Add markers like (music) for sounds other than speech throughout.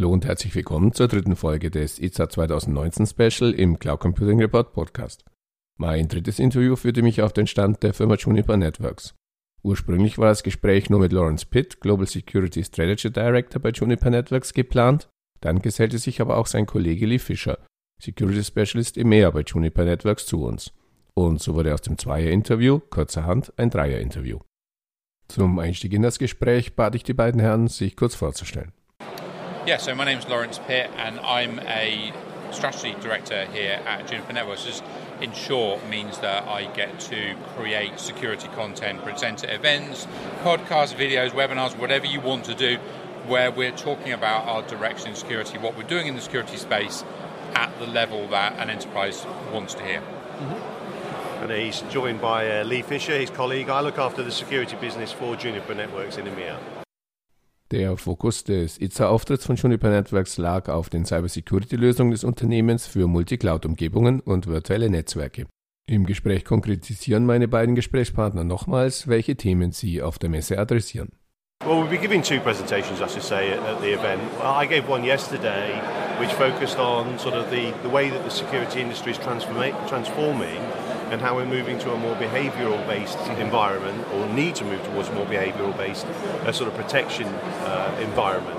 Hallo und herzlich willkommen zur dritten Folge des ITSA 2019 Special im Cloud Computing Report Podcast. Mein drittes Interview führte mich auf den Stand der Firma Juniper Networks. Ursprünglich war das Gespräch nur mit Lawrence Pitt, Global Security Strategy Director bei Juniper Networks, geplant. Dann gesellte sich aber auch sein Kollege Lee Fischer, Security Specialist EMEA bei Juniper Networks, zu uns. Und so wurde aus dem Zweier-Interview kurzerhand ein Dreier-Interview. Zum Einstieg in das Gespräch bat ich die beiden Herren, sich kurz vorzustellen. Yeah, so my name is Laurence Pitt, and I'm a strategy director here at Juniper Networks. Just in short, means that I get to create security content, present at events, podcasts, videos, webinars, whatever you want to do, where we're talking about our direction in security, what we're doing in the security space at the level that an enterprise wants to hear. Mm-hmm. And he's joined by uh, Lee Fisher, his colleague. I look after the security business for Juniper Networks in EMEA. Der Fokus des ITSA-Auftritts von Juniper Networks lag auf den Cybersecurity-Lösungen des Unternehmens für Multicloud-Umgebungen und virtuelle Netzwerke. Im Gespräch konkretisieren meine beiden Gesprächspartner nochmals, welche Themen sie auf der Messe adressieren. Well, we'll be giving two presentations, I should say, at, the event. Well, I gave one yesterday, which focused on sort of the, the way that the security industry is transforming and how we're moving to a more behavioural based environment or need to move towards a more behavioural based uh, sort of protection uh, environment.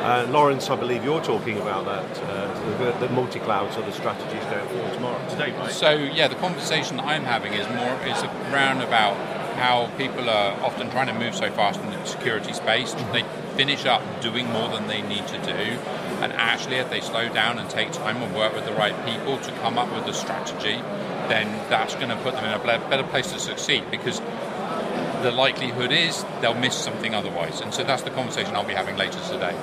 Uh, Laurence, I believe you're talking about that, uh, the, the multi-cloud sort of strategies going forward tomorrow, today, right? So, yeah, the conversation that I'm having is more is around about how people are often trying to move so fast in the security space. Mm-hmm. They finish up doing more than they need to do, and actually, if they slow down and take time and work with the right people to come up with a strategy then that's going to put them in a better place to succeed because the likelihood is they'll miss something otherwise. And so that's the conversation I'll be having later today.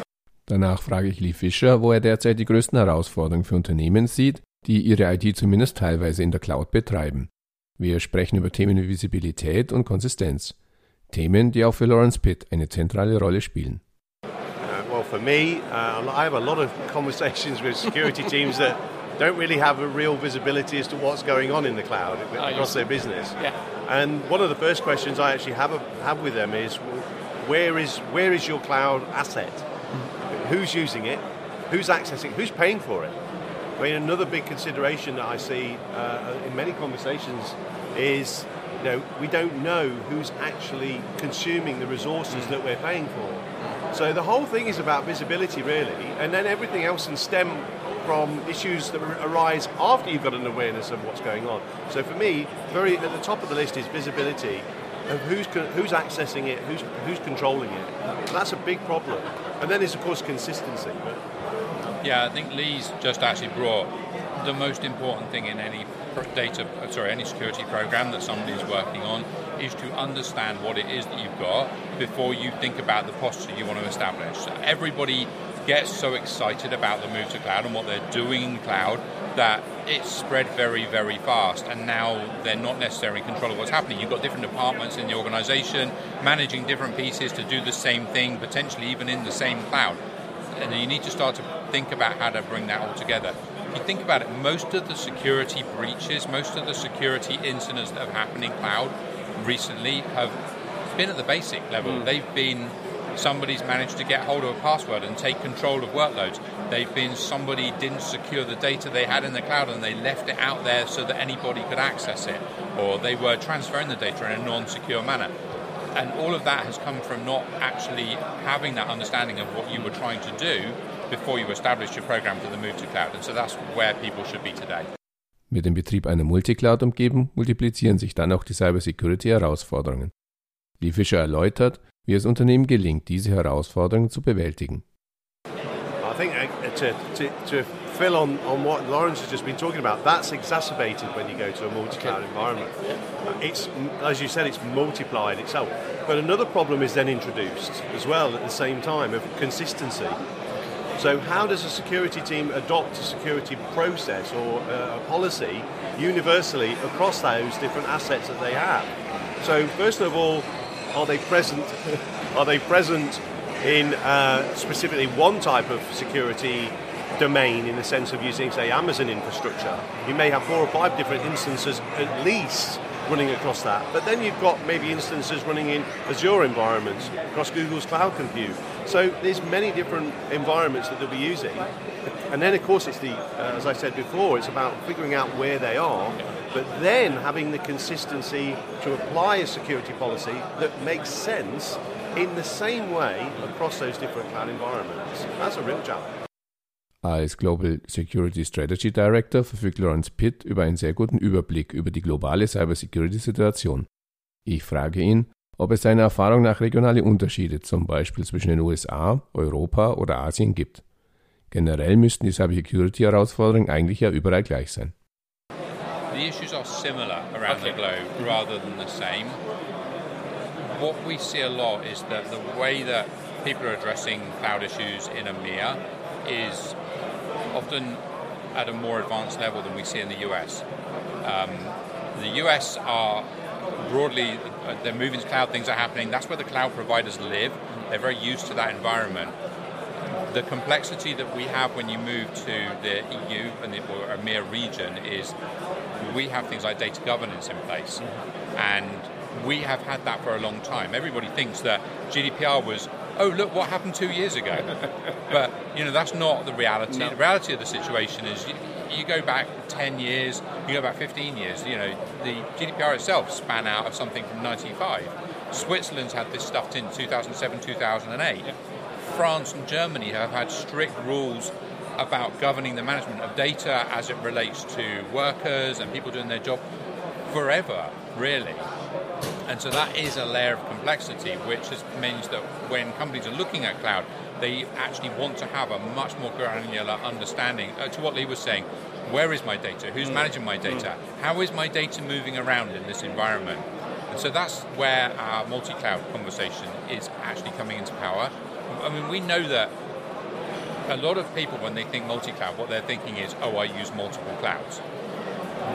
Danach frage ich Lee Fischer, wo er derzeit die größten Herausforderungen für Unternehmen sieht, die ihre IT zumindest teilweise in der Cloud betreiben. Wir sprechen über Themen wie Visibilität und Konsistenz. Themen, die auch für Lawrence Pitt eine zentrale Rolle spielen. Uh, well, for me, uh, I have a lot of conversations with security teams that don't really have a real visibility as to what's going on in the cloud oh, across their business. Yeah. And one of the first questions I actually have a, have with them is, where is where is your cloud asset? Who's using it? Who's accessing? Who's paying for it? I mean, another big consideration that I see uh, in many conversations is, you know, we don't know who's actually consuming the resources mm. that we're paying for. So the whole thing is about visibility, really, and then everything else in STEM from issues that arise after you've got an awareness of what's going on. So for me, very at the top of the list is visibility of who's who's accessing it, who's who's controlling it. That's a big problem. And then there's of course consistency. Yeah, I think Lee's just actually brought the most important thing in any data, uh, sorry, any security program that somebody is working on is to understand what it is that you've got before you think about the posture you want to establish. So everybody get so excited about the move to cloud and what they're doing in cloud that it's spread very, very fast. And now they're not necessarily in control of what's happening. You've got different departments in the organization managing different pieces to do the same thing, potentially even in the same cloud. And you need to start to think about how to bring that all together. If you think about it, most of the security breaches, most of the security incidents that have happened in cloud recently have been at the basic level. Mm. They've been somebody's managed to get hold of a password and take control of workloads. They've been somebody didn't secure the data they had in the cloud and they left it out there so that anybody could access it, or they were transferring the data in a non-secure manner. And all of that has come from not actually having that understanding of what you were trying to do before you established your program for the move to cloud. And so that's where people should be today. Mit dem Betrieb einer Multicloud-Umgebung multiplizieren sich dann auch die Cybersecurity-Herausforderungen. Lee Fisher erläutert, wie es Unternehmen gelingt, diese Herausforderungen zu bewältigen. I think uh, to, to, to fill on, on what Laurence has just been talking about, that's exacerbated when you go to a multi-cloud environment. It's, as you said, it's multiplied itself. But another problem is then introduced as well at the same time of consistency. So how does a security team adopt a security process or uh, a policy universally across those different assets that they have? So first of all, are they present? are they present in uh, specifically one type of security domain in the sense of using, say, Amazon infrastructure? You may have four or five different instances at least running across that. But then you've got maybe instances running in Azure environments, across Google's cloud compute. So there's many different environments that they'll be using. And then, of course, it's the, uh, as I said before, it's about figuring out where they are, but then having the consistency to apply a security policy that makes sense in the same way across those different cloud environments. That's a real challenge. Als Global Security Strategy Director verfügt Lawrence Pitt über einen sehr guten Überblick über die globale Cybersecurity-Situation. Ich frage ihn, ob es seiner Erfahrung nach regionale Unterschiede zum Beispiel zwischen den USA, Europa oder Asien gibt. Generell müssten die Cybersecurity-Herausforderungen eigentlich ja überall gleich sein. The issues are similar around okay. the globe rather than the same. What we see a lot is that the way that people are addressing cloud issues in EMEA is often at a more advanced level than we see in the US. Um, the US are broadly, they're moving to cloud, things are happening. That's where the cloud providers live. They're very used to that environment. The complexity that we have when you move to the EU and the, or EMEA region is we have things like data governance in place. And we have had that for a long time. Everybody thinks that GDPR was oh look what happened two years ago (laughs) but you know that's not the reality no. the reality of the situation is you, you, go back 10 years you go back 15 years you know the gdpr itself span out of something from 95 switzerland's had this stuff in 2007 2008 yeah. france and germany have had strict rules about governing the management of data as it relates to workers and people doing their job forever really and so that is a layer of complexity, which has, means that when companies are looking at cloud, they actually want to have a much more granular understanding. Uh, to what Lee was saying, where is my data? Who's mm. managing my data? Mm. How is my data moving around in this environment? And so that's where our multi-cloud conversation is actually coming into power. I mean, we know that a lot of people, when they think multi-cloud, what they're thinking is, oh, I use multiple clouds.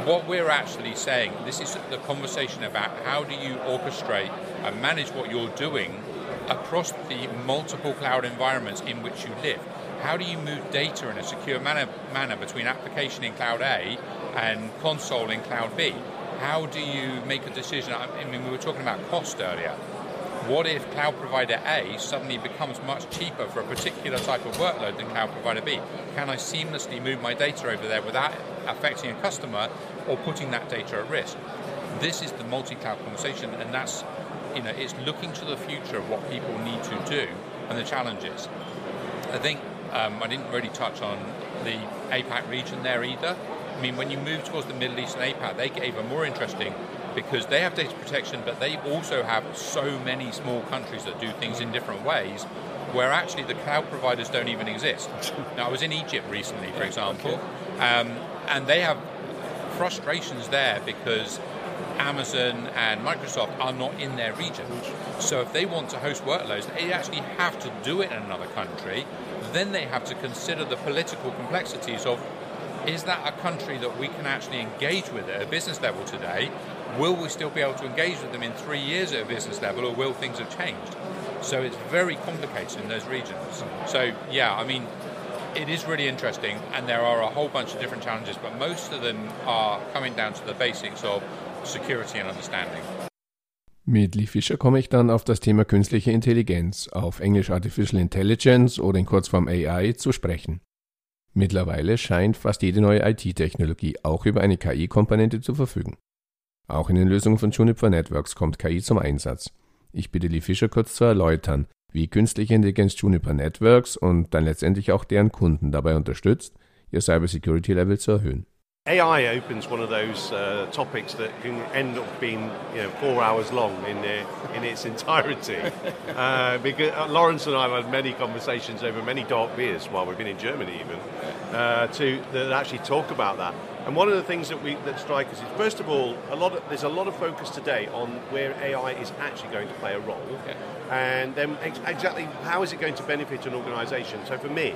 What we're actually saying, this is the conversation about how do you orchestrate and manage what you're doing across the multiple cloud environments in which you live. How do you move data in a secure manner, manner between application in cloud A and console in cloud B? How do you make a decision? I mean, we were talking about cost earlier. What if cloud provider A suddenly becomes much cheaper for a particular type of workload than cloud provider B? Can I seamlessly move my data over there without affecting a customer or putting that data at risk? This is the multi-cloud conversation, and that's you know it's looking to the future of what people need to do and the challenges. I think um, I didn't really touch on the APAC region there either. I mean, when you move towards the Middle East and APAC, they get even more interesting because they have data protection, but they also have so many small countries that do things in different ways where actually the cloud providers don't even exist. (laughs) now, I was in Egypt recently, for example, um, and they have frustrations there because Amazon and Microsoft are not in their region. So if they want to host workloads, they actually have to do it in another country. Then they have to consider the political complexities of is that a country that we can actually engage with at a business level today? Will we still be able to engage with them in three years at a business level, or will things have changed? So it's very complicated in those regions. So, yeah, I mean, it is really interesting, and there are a whole bunch of different challenges, but most of them are coming down to the basics of security and understanding. Mit Lee Fischer komme ich dann auf das Thema künstliche Intelligenz, auf Englisch Artificial Intelligence oder in Kurzform AI, zu sprechen. Mittlerweile scheint fast jede neue IT-Technologie auch über eine KI-Komponente zu verfügen. Auch in den Lösungen von Juniper Networks kommt KI zum Einsatz. Ich bitte Lee Fischer kurz zu erläutern, wie künstliche Intelligenz Juniper Networks und dann letztendlich auch deren Kunden dabei unterstützt, ihr Cybersecurity-Level zu erhöhen. AI opens one of those uh, topics that can end up being you know, four hours long in, uh, in its entirety. (laughs) uh, because uh, Lawrence and I have had many conversations over many dark beers while we've been in Germany, even, uh, to that actually talk about that. And one of the things that we that strike us is, first of all, a lot of, there's a lot of focus today on where AI is actually going to play a role, okay. and then ex- exactly how is it going to benefit an organisation. So for me,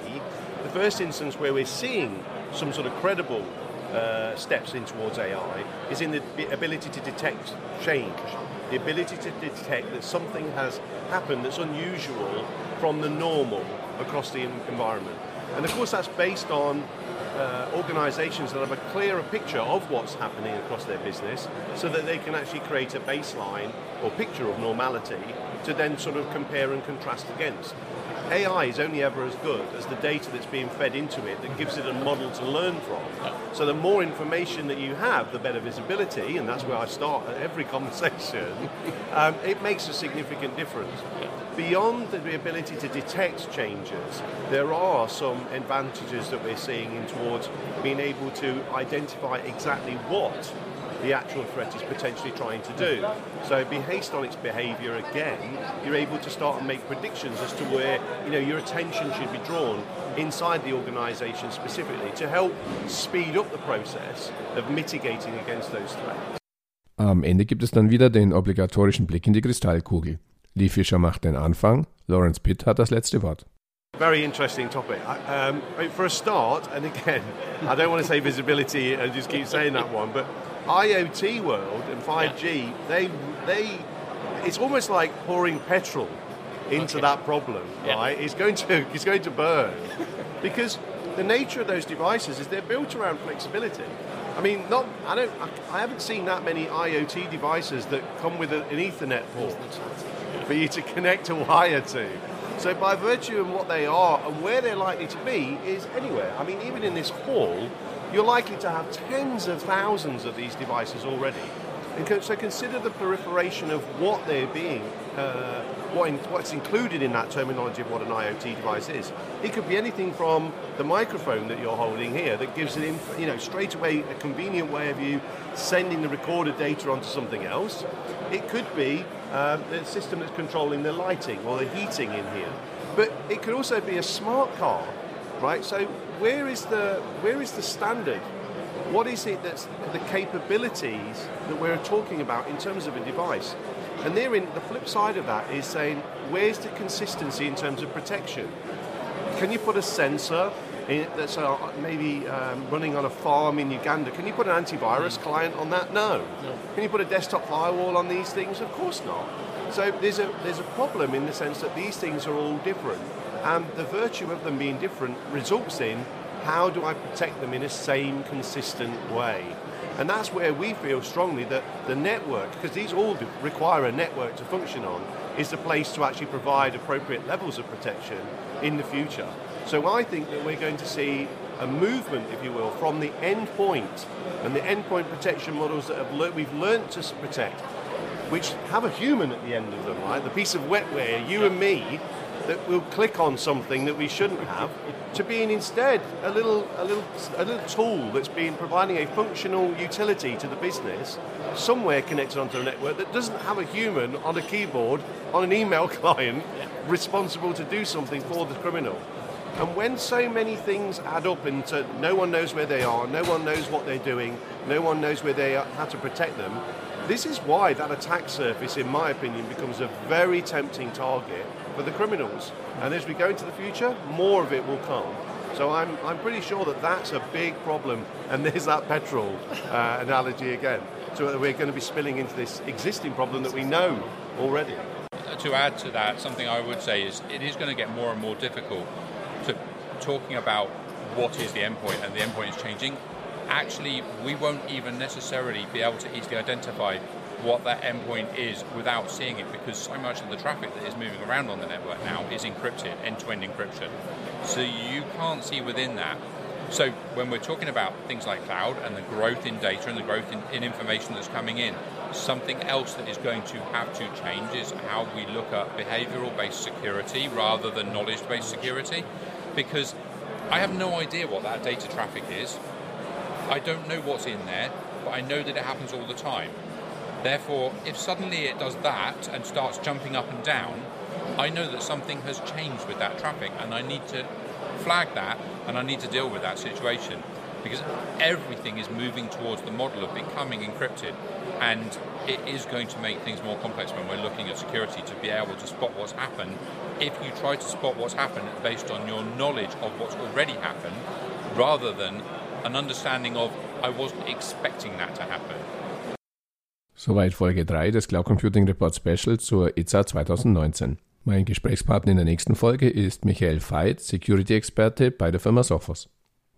the first instance where we're seeing some sort of credible uh, steps in towards AI is in the ability to detect change, the ability to detect that something has happened that's unusual from the normal across the environment. And of course, that's based on uh, organisations that have a clearer picture of what's happening across their business so that they can actually create a baseline or picture of normality to then sort of compare and contrast against. AI is only ever as good as the data that's being fed into it that gives it a model to learn from. So the more information that you have, the better visibility, and that's where I start at every (laughs) conversation. um, it makes a significant difference. Beyond the ability to detect changes, there are some advantages that we're seeing in towards being able to identify exactly what the actual threat is potentially trying to do. So based on its behaviour again, you're able to start and make predictions as to where you know your attention should be drawn inside the organisation specifically to help speed up the process of mitigating against those threats. Am Ende gibt es dann wieder den obligatorischen Blick in die Kristallkugel. Lee Fisher macht den Anfang, Laurence Pitt hat das letzte Wort. Very interesting topic. Um, for a start, and again, I don't want to say visibility and just keep saying that one, but IoT world and 5G, yeah. they they it's almost like pouring petrol into okay. that problem, yeah. right? It's going to it's going to burn because the nature of those devices is they're built around flexibility. I mean, not I don't I haven't seen that many IoT devices that come with an Ethernet port for you to connect a wire to. So by virtue of what they are and where they're likely to be is anywhere. I mean, even in this hall, you're likely to have tens of thousands of these devices already. And so consider the proliferation of what they're being, uh, what in, what's included in that terminology of what an IoT device is. It could be anything from the microphone that you're holding here that gives you know, straight away a convenient way of you sending the recorded data onto something else. It could be uh, the system that's controlling the lighting or the heating in here. But it could also be a smart car right? So where is the where is the standard? What is it that's the capabilities that we're talking about in terms of a device? And therein, the flip side of that is saying, where's the consistency in terms of protection? Can you put a sensor in, that's uh, maybe um, running on a farm in Uganda? Can you put an antivirus client on that? No. no. Can you put a desktop firewall on these things? Of course not. So there's a there's a problem in the sense that these things are all different. And the virtue of them being different results in how do I protect them in a same consistent way? And that's where we feel strongly that the network, because these all require a network to function on, is the place to actually provide appropriate levels of protection in the future. So I think that we're going to see a movement, if you will, from the endpoint and the endpoint protection models that le- we've learned to protect, which have a human at the end of them, right? The piece of wetware, you and me, that we'll click on something that we shouldn't have to being instead a little, a little, a little tool that's been providing a functional utility to the business somewhere connected onto a network that doesn't have a human on a keyboard on an email (laughs) client responsible to do something for the criminal. And when so many things add up into no one knows where they are, no one knows what they're doing, no one knows where they are, how to protect them, this is why that attack surface, in my opinion, becomes a very tempting target for the criminals. And as we go into the future, more of it will come. So I'm, I'm pretty sure that that's a big problem. And there's that petrol uh, analogy again. So we're going to be spilling into this existing problem that we know already. To add to that, something I would say is it is going to get more and more difficult to talking about what is the endpoint and the endpoint is changing actually we won't even necessarily be able to easily identify what that endpoint is without seeing it because so much of the traffic that is moving around on the network now is encrypted, end-to-end encryption. So you can't see within that. So when we're talking about things like cloud and the growth in data and the growth in, in information that's coming in, something else that is going to have to change is how we look at behavioral-based security rather than knowledge-based security because I have no idea what that data traffic is. I don't know what's in there, but I know that it happens all the time. Therefore, if suddenly it does that and starts jumping up and down, I know that something has changed with that traffic and I need to flag that and I need to deal with that situation because everything is moving towards the model of becoming encrypted and it is going to make things more complex when we're looking at security to be able to spot what's happened if you try to spot what's happened based on your knowledge of what's already happened rather than an understanding of I wasn't expecting that to happen. Soweit Folge 3 des Cloud Computing Report Special zur ITSA 2019. Mein Gesprächspartner in der nächsten Folge ist Michael Veit, Security-Experte bei der Firma Sophos.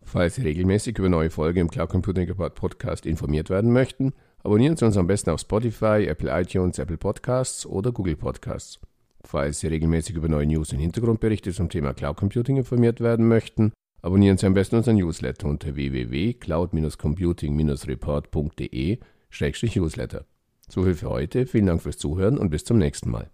Falls Sie regelmäßig über neue Folgen im Cloud Computing Report Podcast informiert werden möchten, abonnieren Sie uns am besten auf Spotify, Apple iTunes, Apple Podcasts oder Google Podcasts. Falls Sie regelmäßig über neue News und Hintergrundberichte zum Thema Cloud Computing informiert werden möchten, abonnieren Sie am besten unseren Newsletter unter www.cloud-computing-report.de-newsletter. So viel für heute. Vielen Dank fürs Zuhören und bis zum nächsten Mal.